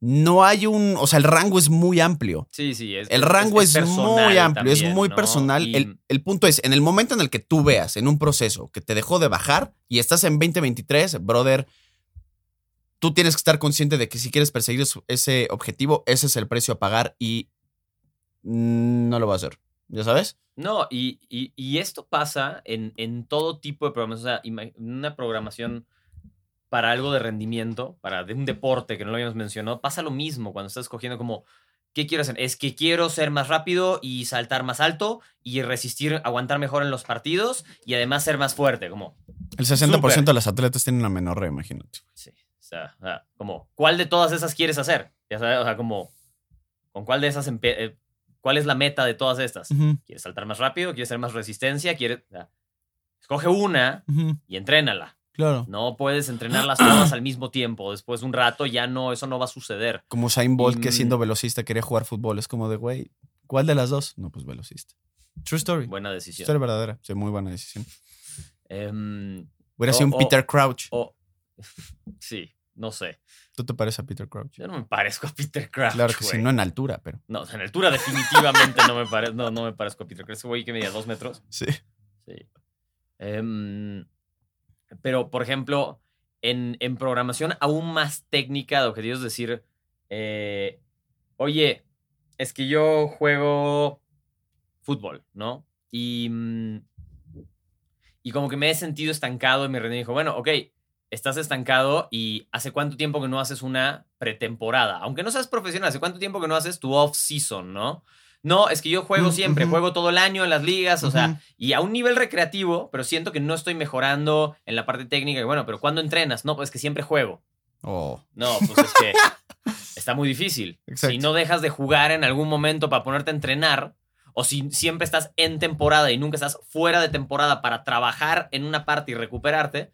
no hay un, o sea, el rango es muy amplio. Sí, sí. Es, El rango es, muy amplio, es muy ¿no? personal. Y- El, el punto es, en el momento en el que tú veas en un proceso que te dejó de bajar y estás en 2023, brother, tú tienes que estar consciente de que si quieres perseguir ese objetivo, ese es el precio a pagar y no lo va a hacer. ¿Ya sabes? No, y, y- y esto pasa en, en todo tipo de programación. O sea, una programación para algo de rendimiento, para de un deporte que no lo habíamos mencionado, pasa lo mismo cuando estás escogiendo como, ¿qué quiero hacer? Es que quiero ser más rápido y saltar más alto y resistir, aguantar mejor en los partidos y además ser más fuerte, como, El 60% Súper. de las atletas tienen una menor imagínate. sí, o sea, o sea, como, ¿cuál de todas esas quieres hacer? Ya sabes, o sea, como, ¿con cuál de esas, eh, cuál es la meta de todas estas? ¿Quieres saltar más rápido? ¿Quieres hacer más resistencia? ¿Quieres...? o sea, escoge una ujú, y entrénala. claro. No puedes entrenarlas todas al mismo tiempo. Después de un rato ya no, eso no va a suceder. Como Usain Bolt, Y, que siendo velocista quería jugar fútbol. Es como de, güey, ¿cuál de las dos? No, pues velocista. True story. Buena decisión. Historia verdadera. Sí, muy buena decisión. Em, Hubiera O- sido un o- Peter Crouch. o- sí, no sé. ¿Tú te pareces a Peter Crouch? Yo no me parezco a Peter Crouch. claro que sí, no en altura, pero. No, en altura definitivamente no me, pare- no, no me parezco a Peter Crouch. Ese güey que medía dos metros. Sí. Sí. Em, pero, por ejemplo, en, en programación aún más técnica de objetivos, es decir, eh, oye, es que yo juego fútbol, ¿no? Y, mm, y como que me he sentido estancado y mi rendimiento dijo, bueno, ok, estás estancado y ¿hace cuánto tiempo que no haces una pretemporada? Aunque no seas profesional, ¿hace cuánto tiempo que no haces tu off-season, no? No, es que yo juego siempre, juego todo el año en las ligas, o sea, y a un nivel recreativo, pero siento que no estoy mejorando en la parte técnica. Y bueno, pero ¿cuándo entrenas? No, pues que siempre juego. Oh. No, pues es que está muy difícil. Exacto. Si no dejas de jugar en algún momento para ponerte a entrenar, o si siempre estás en temporada y nunca estás fuera de temporada para trabajar en una parte y recuperarte,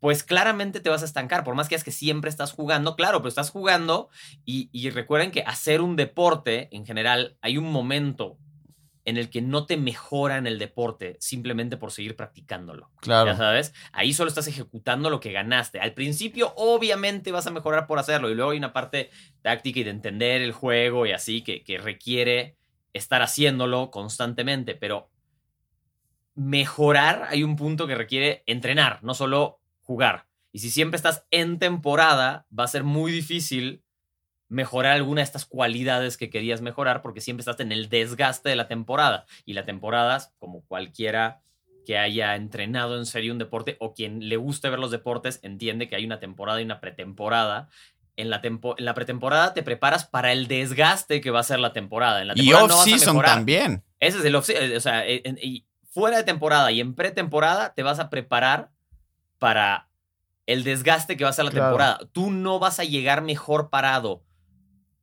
pues claramente te vas a estancar, por más que es que siempre estás jugando, claro, pero estás jugando y, y recuerden que hacer un deporte en general, hay un momento en el que no te mejora en el deporte simplemente por seguir practicándolo. Claro. Ya sabes, ahí solo estás ejecutando lo que ganaste. Al principio, obviamente, vas a mejorar por hacerlo. Y luego hay una parte táctica y de entender el juego y así que, que requiere estar haciéndolo constantemente. Pero mejorar, hay un punto que requiere entrenar, no solo jugar. Y si siempre estás en temporada, va a ser muy difícil mejorar alguna de estas cualidades que querías mejorar porque siempre estás en el desgaste de la temporada. Y la temporada, como cualquiera que haya entrenado en serio un deporte o quien le guste ver los deportes, entiende que hay una temporada y una pretemporada. En la, tempo en la pretemporada te preparas para el desgaste que va a ser la temporada. En la Y temporada no a off-season mejorar. también. Ese es el off O sea, en- en- y fuera de temporada y en pretemporada te vas a preparar para el desgaste que va a ser la Claro. temporada. Tú no vas a llegar mejor parado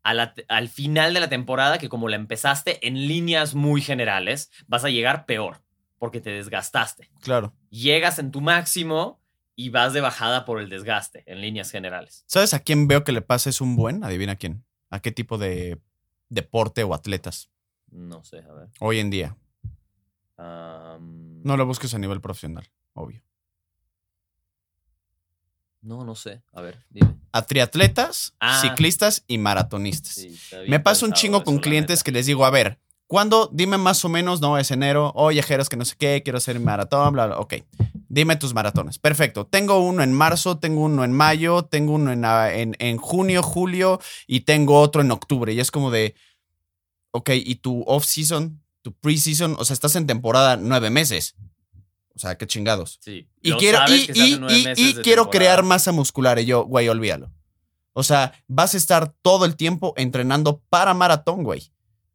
a la te- al final de la temporada que como la empezaste en líneas muy generales, vas a llegar peor porque te desgastaste. Claro. Llegas en tu máximo y vas de bajada por el desgaste en líneas generales. ¿Sabes a quién veo que le pasa es un buen? Adivina quién. ¿A qué tipo de deporte o atletas No sé, a ver. hoy en día? No lo busques a nivel profesional, obvio. No, no sé. A ver, dime. A triatletas, Ah. ciclistas y maratonistas. Sí, Me pasa un chingo con clientes que les digo, a ver, ¿cuándo? Dime más o menos, no, es enero, oye, Jeros, que no sé qué, quiero hacer maratón, bla, bla, ok. Dime tus maratones. Perfecto. Tengo uno en marzo, tengo uno en mayo, tengo uno en, ah, en, en junio, julio y tengo otro en octubre. Y es como de, ok, ¿y tu off-season, tu pre-season? O sea, estás en temporada nueve meses. O sea, qué chingados. Sí. Y Lo quiero, y, quiero temporada. crear masa muscular. Y yo, güey, olvídalo. O sea, vas a estar todo el tiempo entrenando para maratón, güey.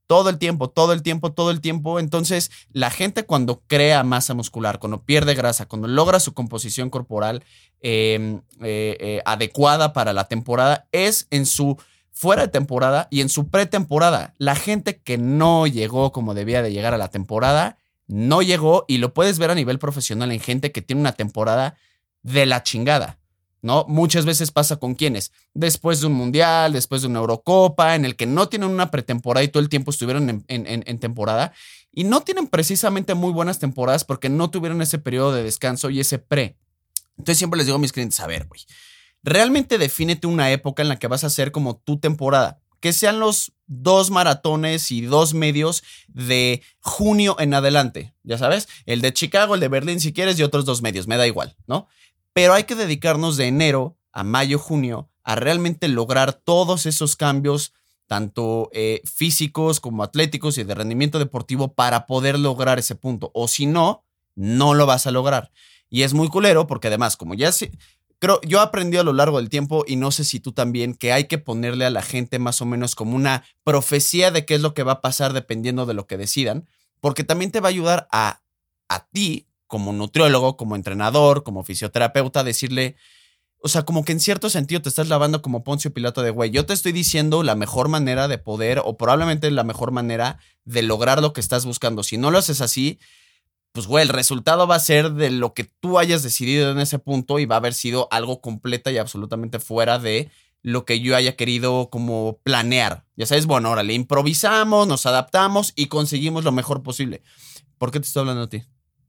Todo el tiempo, todo el tiempo, todo el tiempo. Entonces, la gente cuando crea masa muscular, cuando pierde grasa, cuando logra su composición corporal eh, eh, eh, adecuada para la temporada, es en su fuera de temporada y en su pretemporada. La gente que no llegó como debía de llegar a la temporada, no llegó y lo puedes ver a nivel profesional en gente que tiene una temporada de la chingada. ¿No? Muchas veces pasa con quienes, después de un mundial, después de una Eurocopa, en el que no tienen una pretemporada y todo el tiempo estuvieron en, en- temporada, y no tienen precisamente muy buenas temporadas porque no tuvieron ese periodo de descanso y ese pre. Entonces siempre les digo a mis clientes, a ver, güey, realmente defínete una época en la que vas a hacer como tu temporada. Que sean los dos maratones y dos medios de junio en adelante, ya sabes, el de Chicago, el de Berlín si quieres y otros dos medios, me da igual, ¿no? Pero hay que dedicarnos de enero a mayo, junio a realmente lograr todos esos cambios, tanto eh, físicos como atléticos y de rendimiento deportivo para poder lograr ese punto. O si no, no lo vas a lograr. Y es muy culero porque además, como ya creo, yo he aprendido a lo largo del tiempo y no sé si tú también, que hay que ponerle a la gente más o menos como una profecía de qué es lo que va a pasar dependiendo de lo que decidan, porque también te va a ayudar a, a ti, como nutriólogo, como entrenador, como fisioterapeuta, decirle, o sea, como que en cierto sentido te estás lavando como Poncio Pilato de, güey, yo te estoy diciendo la mejor manera de poder o probablemente la mejor manera de lograr lo que estás buscando. Si no lo haces así, pues, güey, el resultado va a ser de lo que tú hayas decidido en ese punto y va a haber sido algo completa y absolutamente fuera de lo que yo haya querido como planear. Ya sabes, bueno, ahora le improvisamos, nos adaptamos y conseguimos lo mejor posible. ¿Por qué te estoy hablando a ti?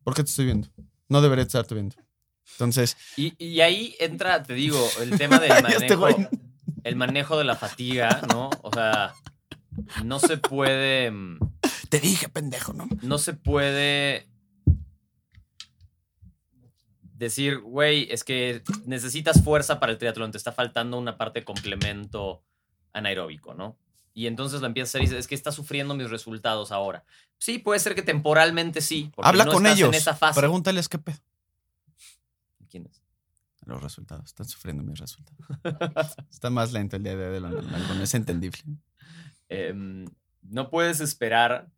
¿Por qué te estoy viendo? No debería estarte viendo. Entonces, Y, y ahí entra, te digo, el tema del manejo, el manejo de la fatiga, ¿no? O sea, no se puede, mm, te dije, pendejo, ¿no? no se puede decir, güey, es que necesitas fuerza para el triatlón, te está faltando una parte de complemento anaeróbico, ¿no? Y entonces lo empiezas a hacer y dices, es que está sufriendo mis resultados ahora. Sí, puede ser que temporalmente sí. porque Habla no con estás ellos. En esa fase. Pregúntales qué pedo. ¿Quién es? Los resultados. Están sufriendo mis resultados. Está más lento el día de hoy de lo normal. Bueno, es entendible. Em, no puedes esperar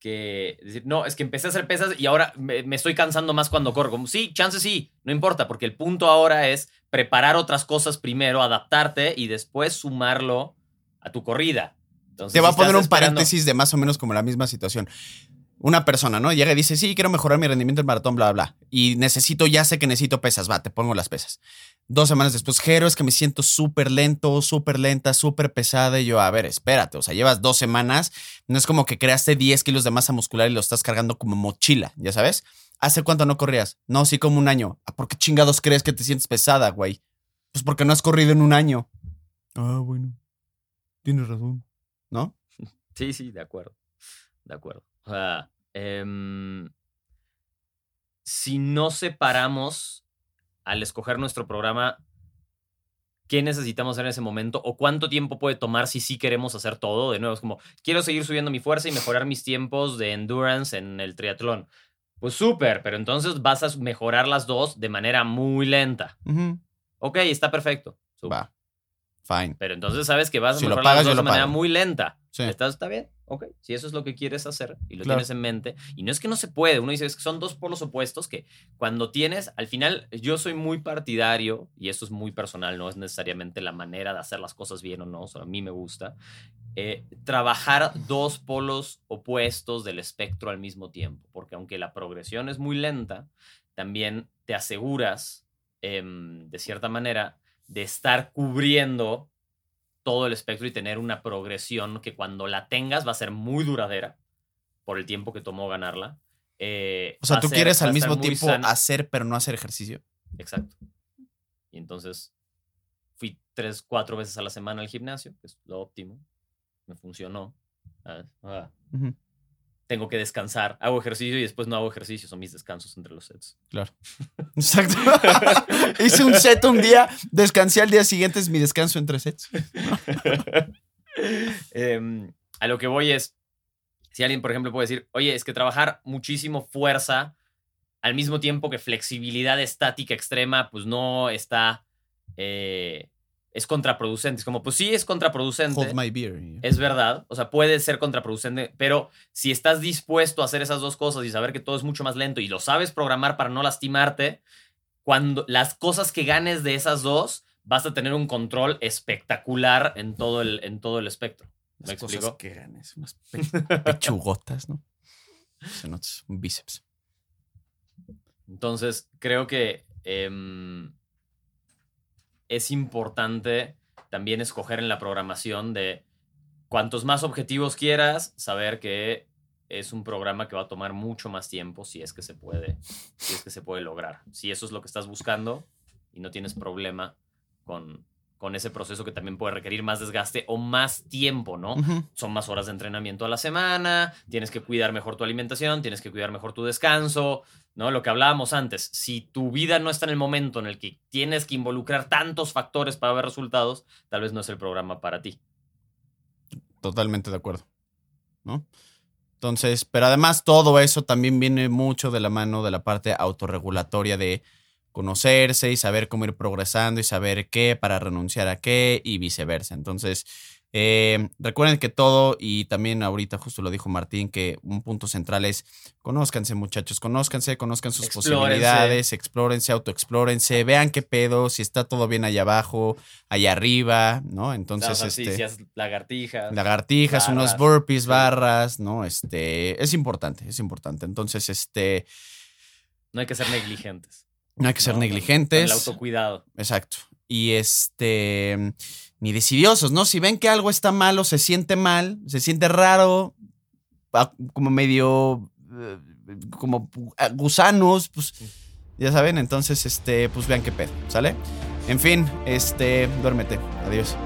que decir, no, es que empecé a hacer pesas y ahora me, me estoy cansando más cuando corro. Como, sí, chance sí, no importa, porque el punto ahora es preparar otras cosas primero, adaptarte y después sumarlo a tu corrida. Entonces, Te va a si poner un esperando- paréntesis de más o menos como la misma situación. una persona, ¿no? Llega y dice, sí, quiero mejorar mi rendimiento en maratón, bla, bla, bla. Y necesito, ya sé que necesito pesas, va, te pongo las pesas. Dos semanas después, Jero, es que me siento súper lento, súper lenta, súper pesada. Y yo, a ver, espérate, o sea, llevas dos semanas, no es como que creaste 10 kilos de masa muscular y lo estás cargando como mochila, ¿ya sabes? ¿Hace cuánto no corrías? No, sí, como un año. ¿Por qué chingados crees que te sientes pesada, güey? Pues porque no has corrido en un año. Ah, bueno. Tienes razón. ¿No? Sí, sí, de acuerdo. De acuerdo. O sea, em, si no separamos al escoger nuestro programa qué necesitamos en ese momento o cuánto tiempo puede tomar si sí queremos hacer todo. De nuevo, es como, quiero seguir subiendo mi fuerza y mejorar mis tiempos de endurance en el triatlón. Pues súper, pero entonces vas a mejorar las dos de manera muy lenta. Ok, está perfecto. Va. Fine. Pero entonces sabes que vas a mejorar las dos de manera muy lenta. ¿Está bien? Ok, si eso es lo que quieres hacer y lo tienes en mente. Y no es que no se puede, uno dice, es que son dos polos opuestos que cuando tienes, al final yo soy muy partidario, y esto es muy personal, no es necesariamente la manera de hacer las cosas bien o no, solo a mí me gusta, eh, trabajar dos polos opuestos del espectro al mismo tiempo, porque aunque la progresión es muy lenta, también te aseguras, em, de cierta manera, de estar cubriendo todo el espectro y tener una progresión que cuando la tengas va a ser muy duradera por el tiempo que tomó ganarla. Eh, o sea, tú quieres al mismo tiempo hacer, pero no hacer ejercicio. Exacto. Y entonces fui tres, cuatro veces a la semana al gimnasio, que es lo óptimo. Me funcionó. Ah, tengo que descansar, hago ejercicio y después no hago ejercicio, son mis descansos entre los sets. Claro. Exacto. Hice un set un día, descansé al día siguiente, es mi descanso entre sets. Em, a lo que voy es, si alguien, por ejemplo, puede decir, oye, es que trabajar muchísimo fuerza al mismo tiempo que flexibilidad estática extrema, pues no está eh, es contraproducente. Es como, pues sí, es contraproducente. Hold my beer. Es verdad. O sea, puede ser contraproducente, pero si estás dispuesto a hacer esas dos cosas y saber que todo es mucho más lento y lo sabes programar para no lastimarte, cuando las cosas que ganes de esas dos, vas a tener un control espectacular en todo el, en todo el espectro. ¿Me las cosas que ganes, unas pechugotas, ¿no? un bíceps. Entonces, creo que. Em, es importante también escoger en la programación de cuantos más objetivos quieras, saber que es un programa que va a tomar mucho más tiempo si es que se puede, si es que se puede lograr. Si eso es lo que estás buscando y no tienes problema con, con ese proceso que también puede requerir más desgaste o más tiempo, ¿no? Son más horas de entrenamiento a la semana, tienes que cuidar mejor tu alimentación, tienes que cuidar mejor tu descanso, ¿no? Lo que hablábamos antes, si tu vida no está en el momento en el que tienes que involucrar tantos factores para ver resultados, tal vez no es el programa para ti. Totalmente de acuerdo, ¿no? Entonces, pero además todo eso también viene mucho de la mano de la parte autorregulatoria de conocerse y saber cómo ir progresando y saber qué para renunciar a qué y viceversa. Entonces, eh, recuerden que todo, y también ahorita justo lo dijo Martín, que un punto central es conózcanse muchachos, conózcanse, conozcan sus posibilidades, explórense, autoexplórense, vean qué pedo, si está todo bien allá abajo, allá arriba, ¿no? Entonces, este, lagartijas. Lagartijas, unos burpees, barras, ¿no? Este, es importante, es importante. Entonces, este... No hay que ser negligentes. No hay que ser negligentes. el autocuidado. Exacto. Y este, ni decidiosos, ¿no? Si ven que algo está mal o se siente mal, se siente raro, como medio, eh, como gusanos, pues, ya saben, entonces, este, pues vean qué pedo, ¿sale? En fin, este, duérmete. Adiós.